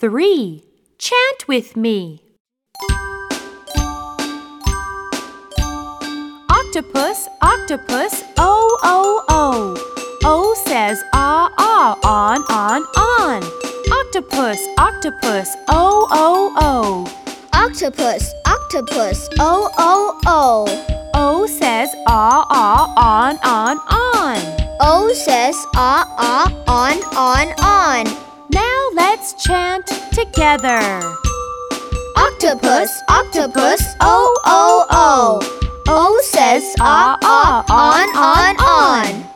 3. Chant with me. Octopus, octopus, oh, oh, oh. O says ah, ah, on, on, on. Octopus, octopus, oh, oh, oh. Octopus, octopus, oh, oh, oh. O says ah, ah, on, on, on. O says ah, ah, on, on, on. Now Let's chant together. Octopus, octopus, oh, oh, oh. O says ah, ah, on, on, on.